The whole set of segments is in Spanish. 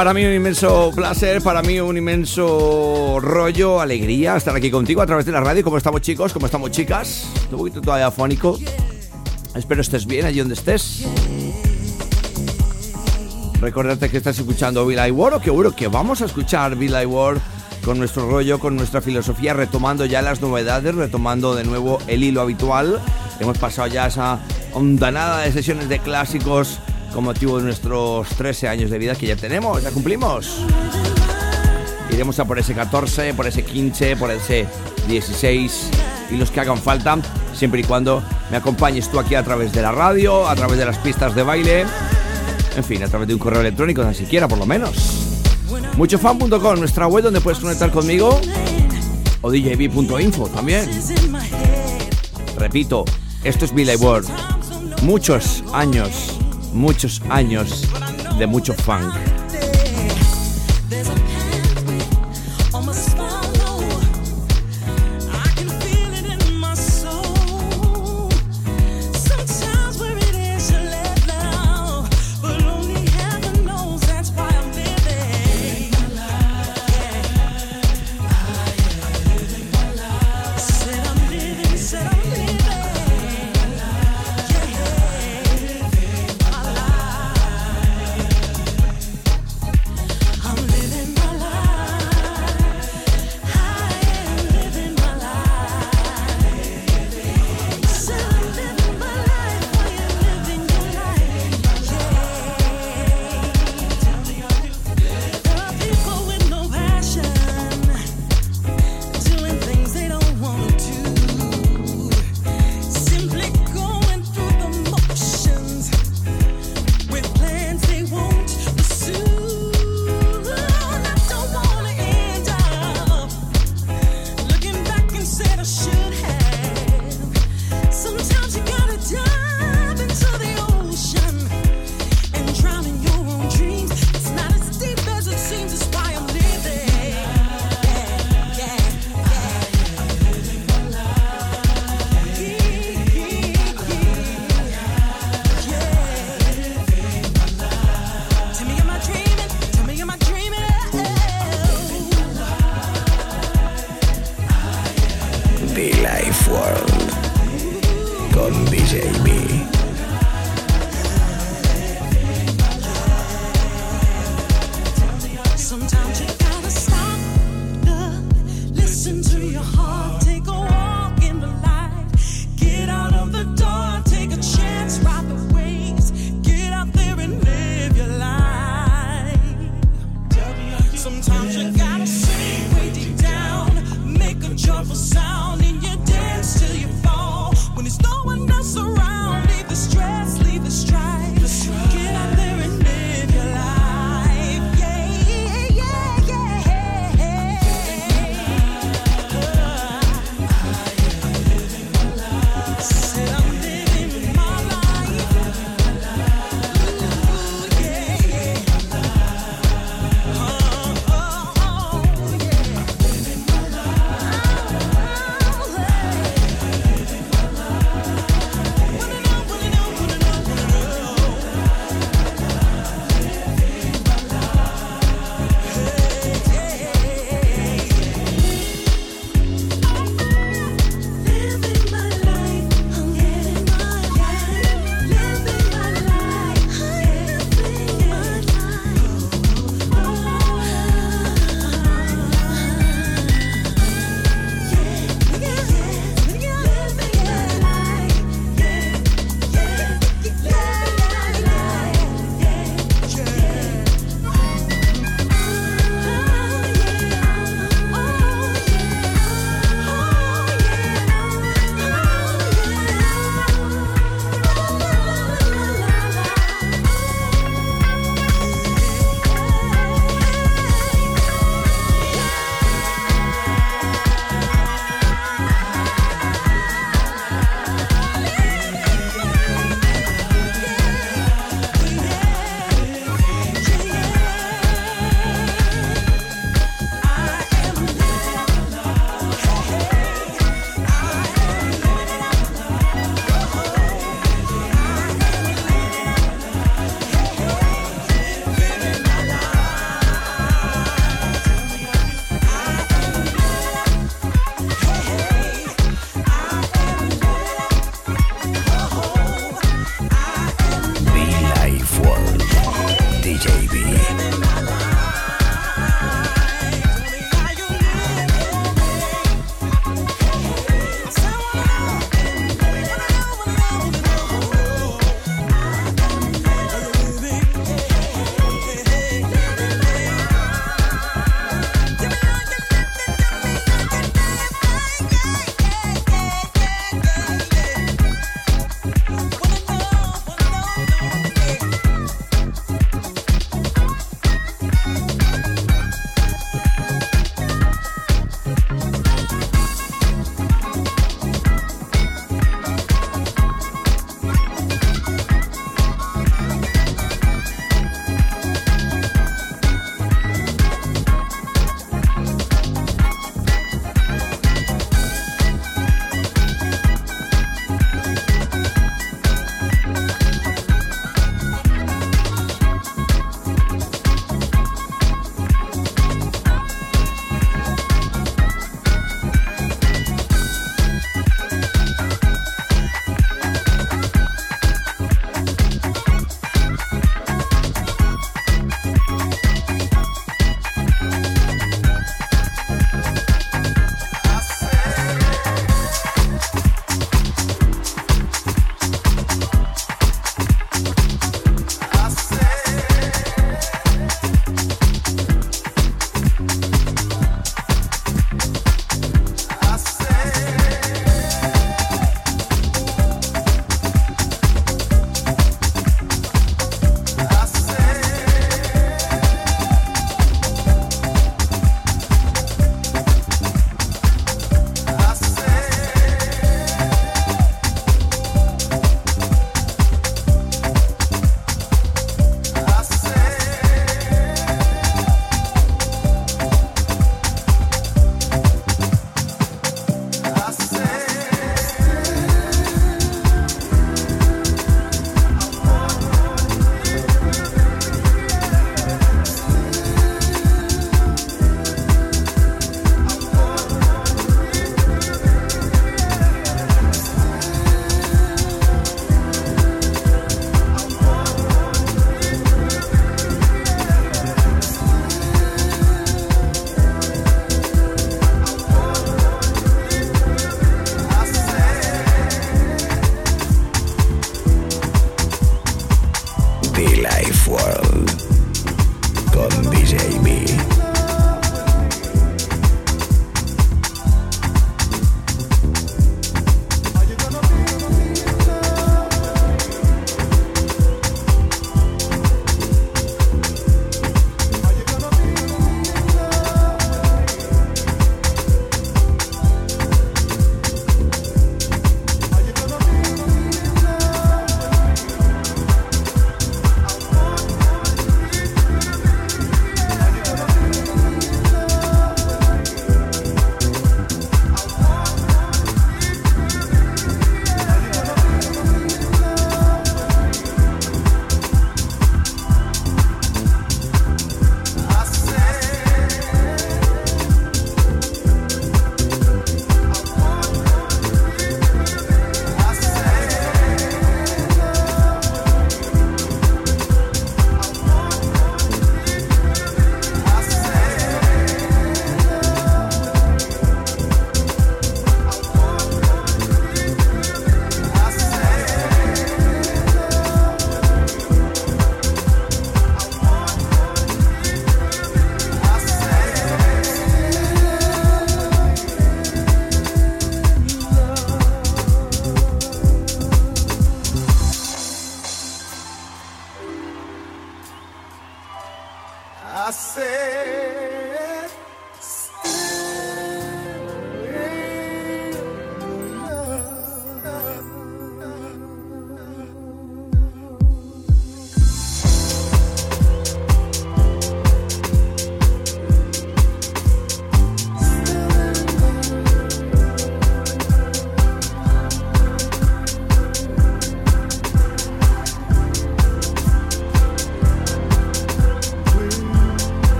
Para mí un inmenso placer, para mí un inmenso rollo, alegría estar aquí contigo a través de la radio. ¿Cómo estamos chicos? ¿Cómo estamos chicas? Un poquito todavía afónico. Espero estés bien allí donde estés. Recordarte que estás escuchando Bill I War o que seguro que vamos a escuchar Bill I War con nuestro rollo, con nuestra filosofía, retomando ya las novedades, retomando de nuevo el hilo habitual. Hemos pasado ya esa ondanada de sesiones de clásicos con motivo de nuestros 13 años de vida que ya tenemos, ya cumplimos. Iremos a por ese 14, por ese 15, por ese 16 y los que hagan falta, siempre y cuando me acompañes tú aquí a través de la radio, a través de las pistas de baile, en fin, a través de un correo electrónico, tan siquiera por lo menos. Muchofan.com, nuestra web donde puedes conectar conmigo, o djb.info también. Repito, esto es Billy World. Muchos años muchos años de mucho funk.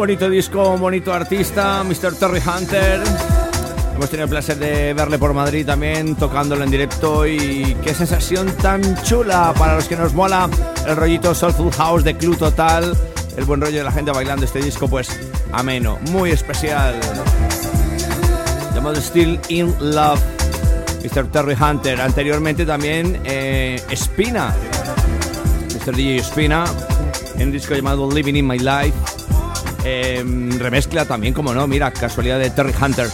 Bonito disco, un bonito artista, Mr. Terry Hunter. Hemos tenido el placer de verle por Madrid también, tocándolo en directo y qué sensación tan chula para los que nos mola el rollito Soulful House de Club Total, el buen rollo de la gente bailando este disco, pues ameno, muy especial. Llamado Still in Love, Mr. Terry Hunter. Anteriormente también eh, Spina, DJ Spina, en un disco llamado Living in My Life. Em, remezcla también, como no, mira, casualidad de Terry Hunter.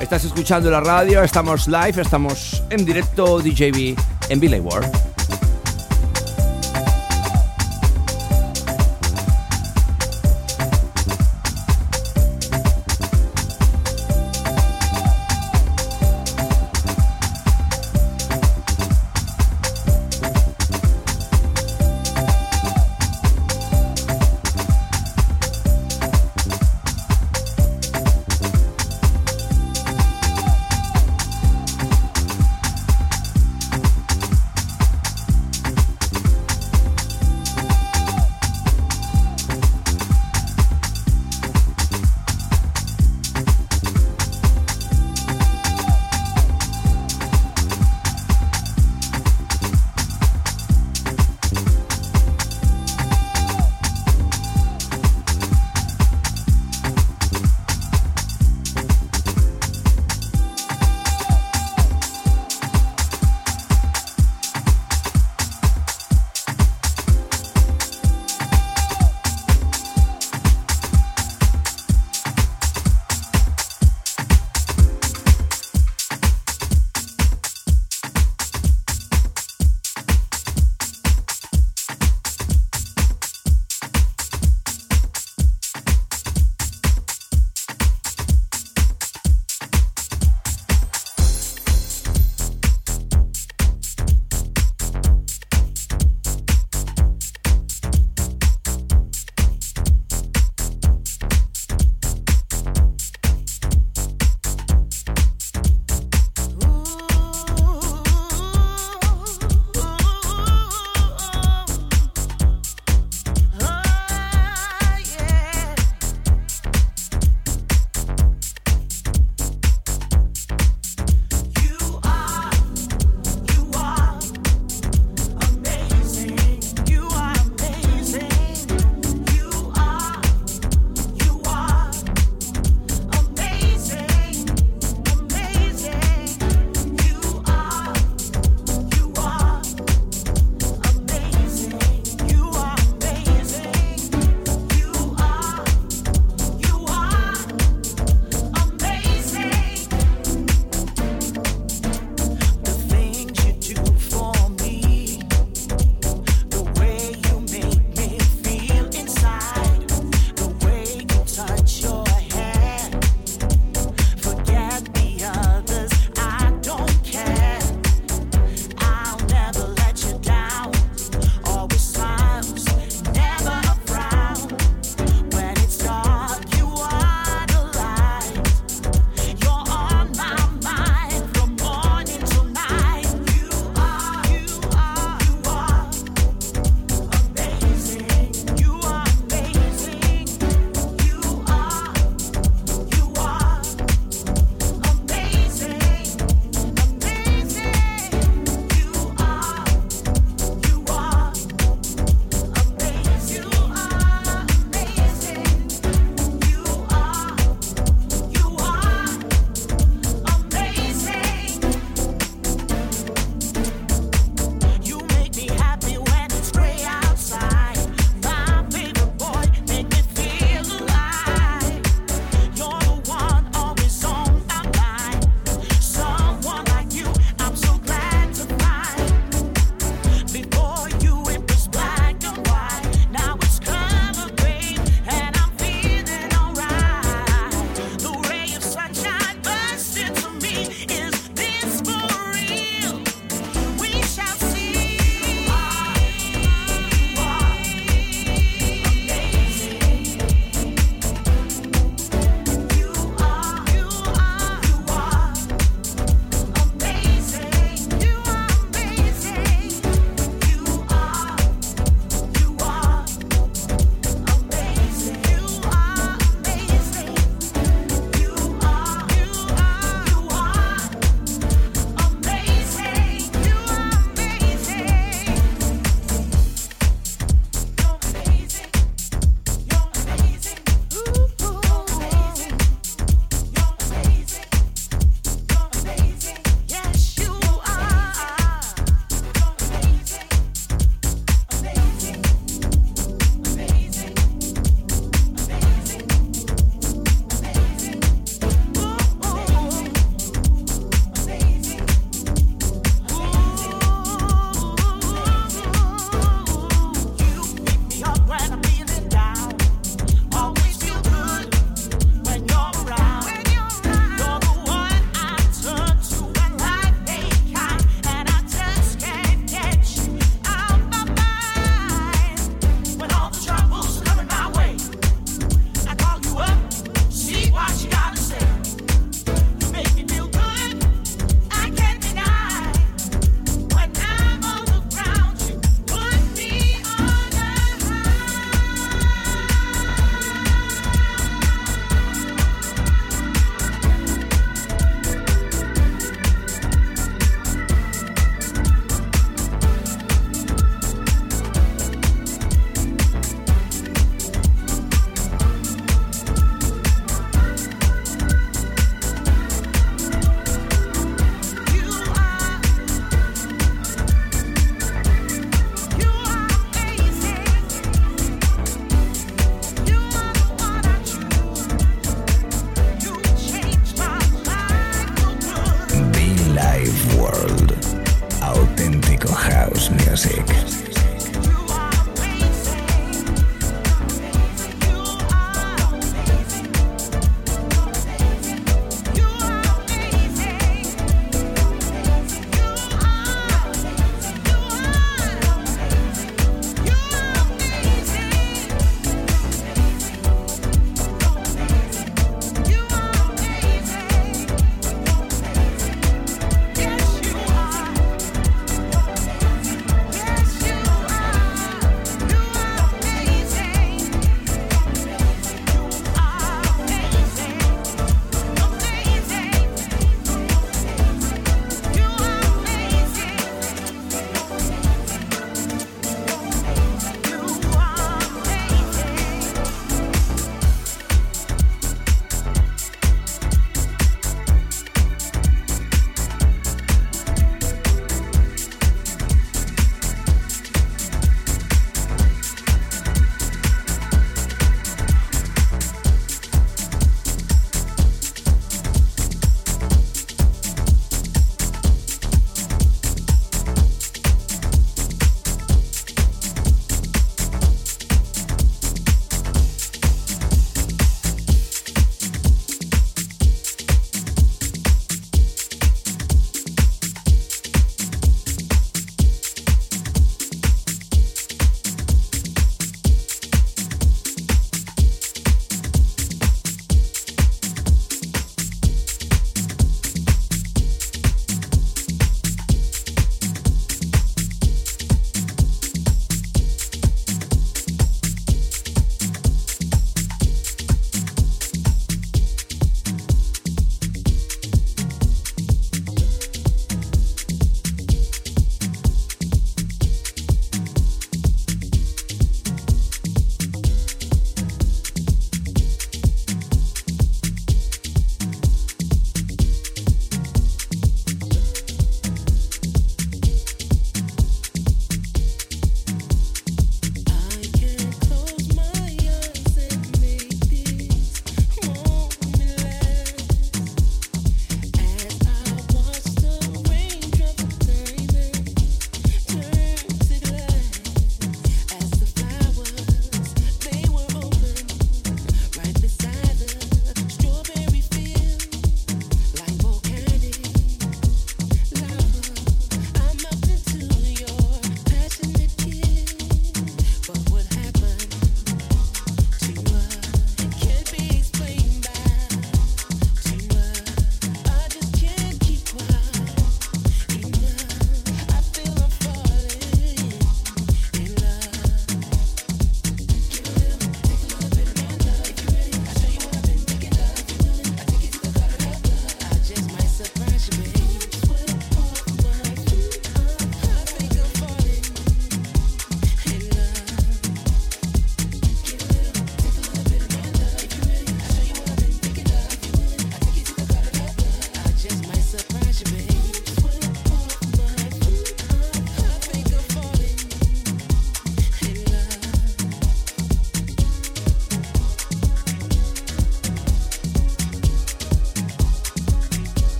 Estás escuchando la radio, estamos live, estamos en directo DJB en Billy World.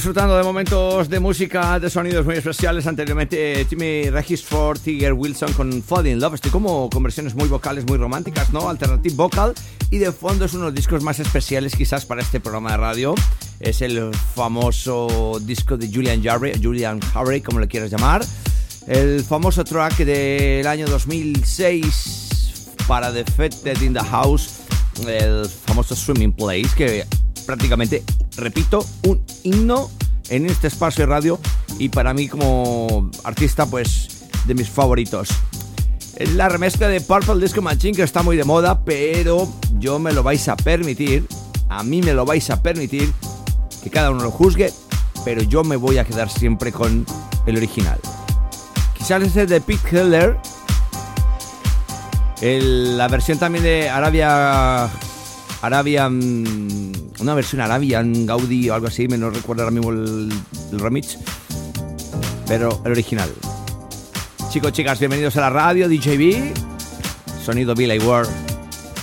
Disfrutando de momentos de música, de sonidos muy especiales. Anteriormente, Timmy Regisford, Tiger Wilson con Fall in Love. Estoy como con versiones muy vocales, muy románticas, ¿no? Alternative vocal. Y de fondo es uno de los discos más especiales quizás para este programa de radio. Es el famoso disco de Julian Jarre, Julian Harry, como le quieras llamar. El famoso track del año 2006 para The Fetted in the House, el famoso Swimming Place, que prácticamente, repito, un himno en este espacio de radio y para mí como artista, pues de mis favoritos. La remezcla de Purple Disco Machine que está muy de moda, pero yo me lo vais a permitir, a mí me lo vais a permitir, que cada uno lo juzgue, pero yo me voy a quedar siempre con el original. Quizás ese de Pete Heller, la versión también de Arabia Arabian. Una versión Arabian Gaudi o algo así, me no recuerdo ahora mismo el, remix. Pero el original. Chicos, chicas, bienvenidos a la radio DJB. Sonido Billy Ward.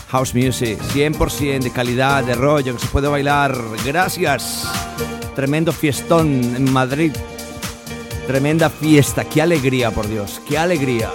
House Music, 100% de calidad, de rollo, que se puede bailar. Gracias. Tremendo fiestón en Madrid. Tremenda fiesta. Qué alegría, por Dios. Qué alegría.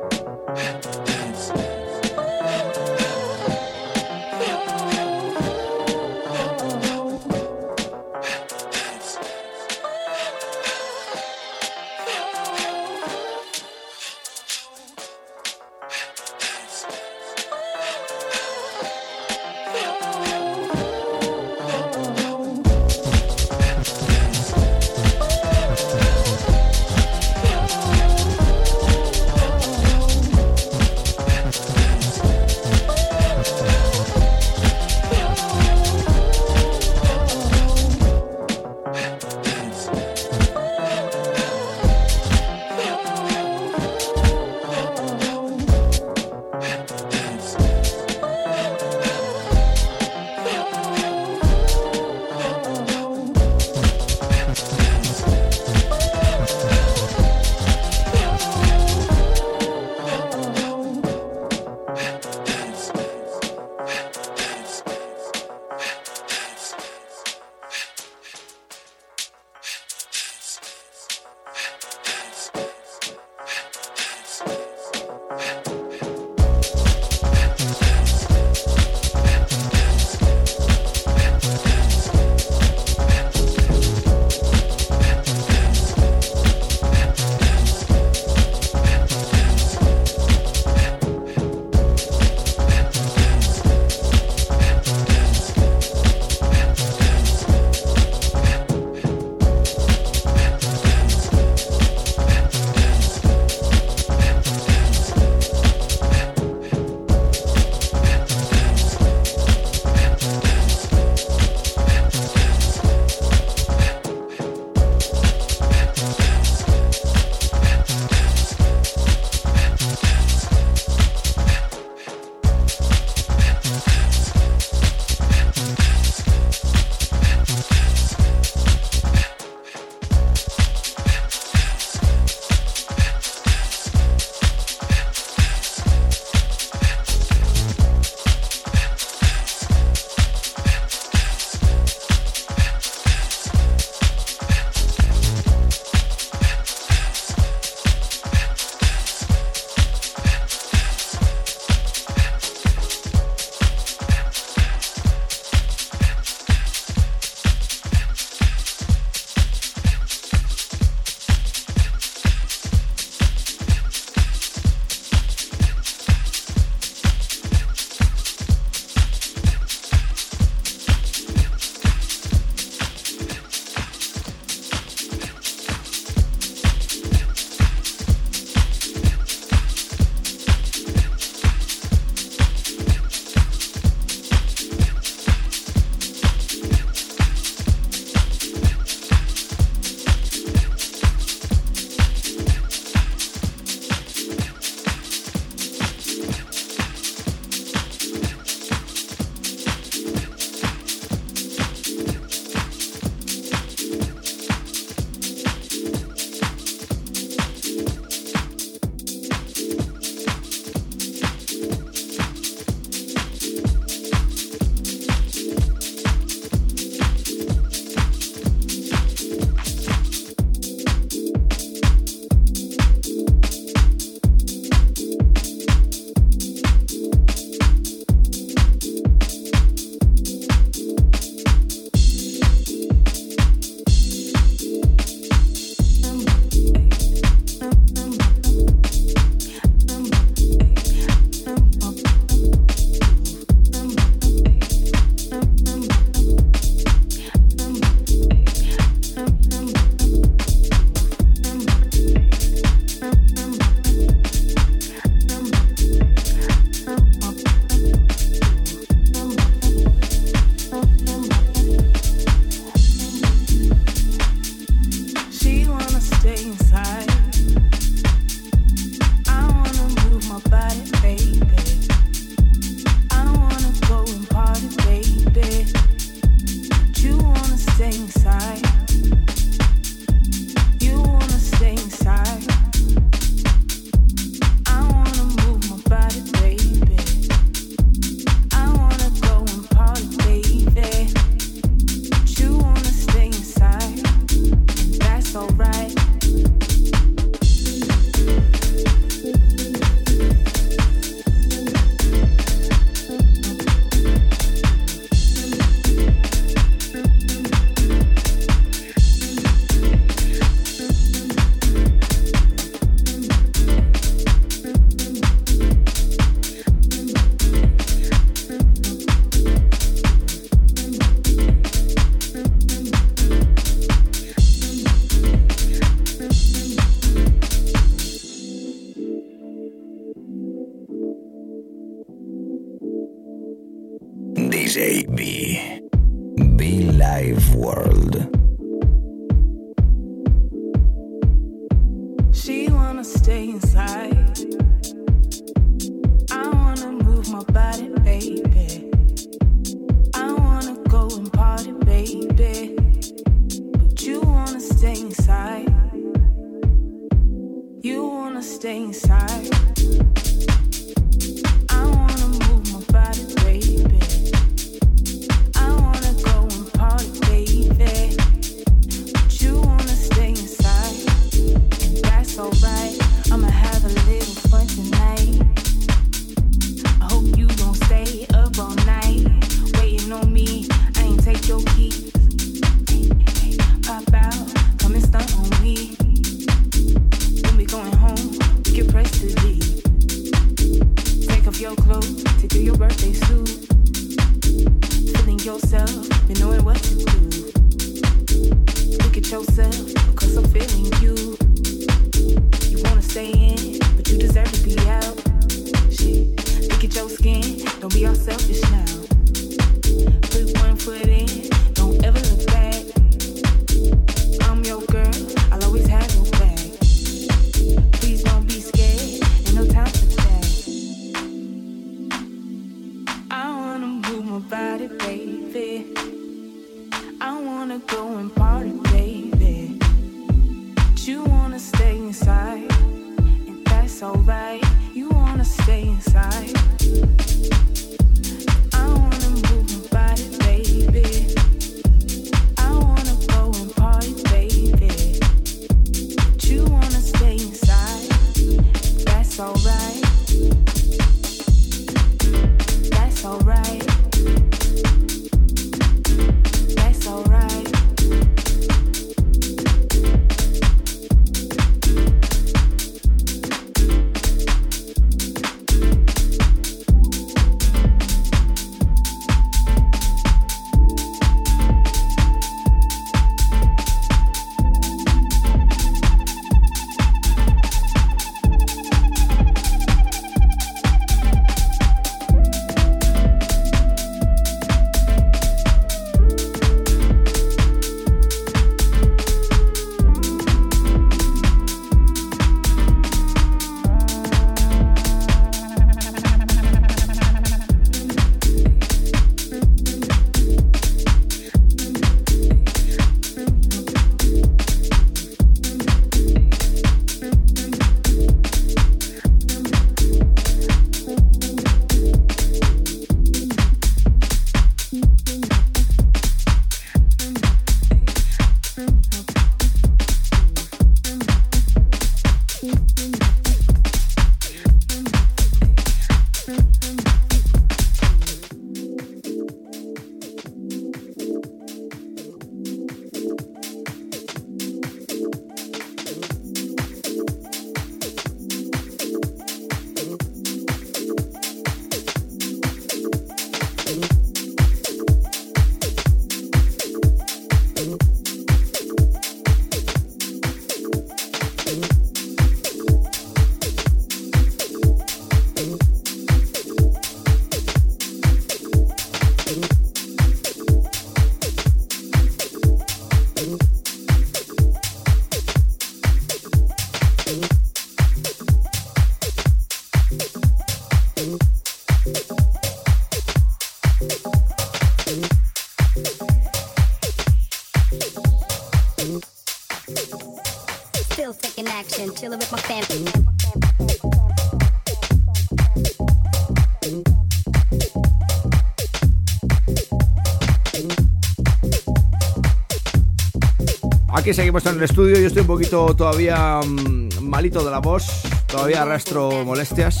seguimos en el estudio. Yo estoy un poquito todavía mm, malito de la voz. Todavía arrastro molestias.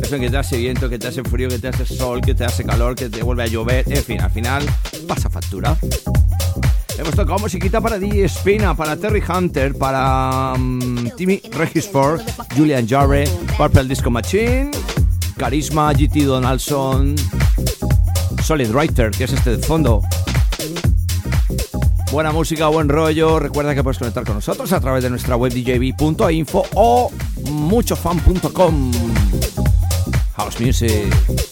Eso que te hace viento, que te hace frío, que te hace sol, que te hace calor, que te vuelve a llover. En fin, al final pasa factura. Hemos tocado musiquita para DJ Espina, para Terry Hunter, para mm, Timmy Regisford, Julian Jarre, Purple Disco Machine, Carisma, GT Donaldson, Solid Writer, que es este de fondo. Buena música, buen rollo. Recuerda que puedes conectar con nosotros a través de nuestra web djb.info o muchofan.com. House Music.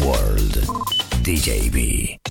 World. DJB.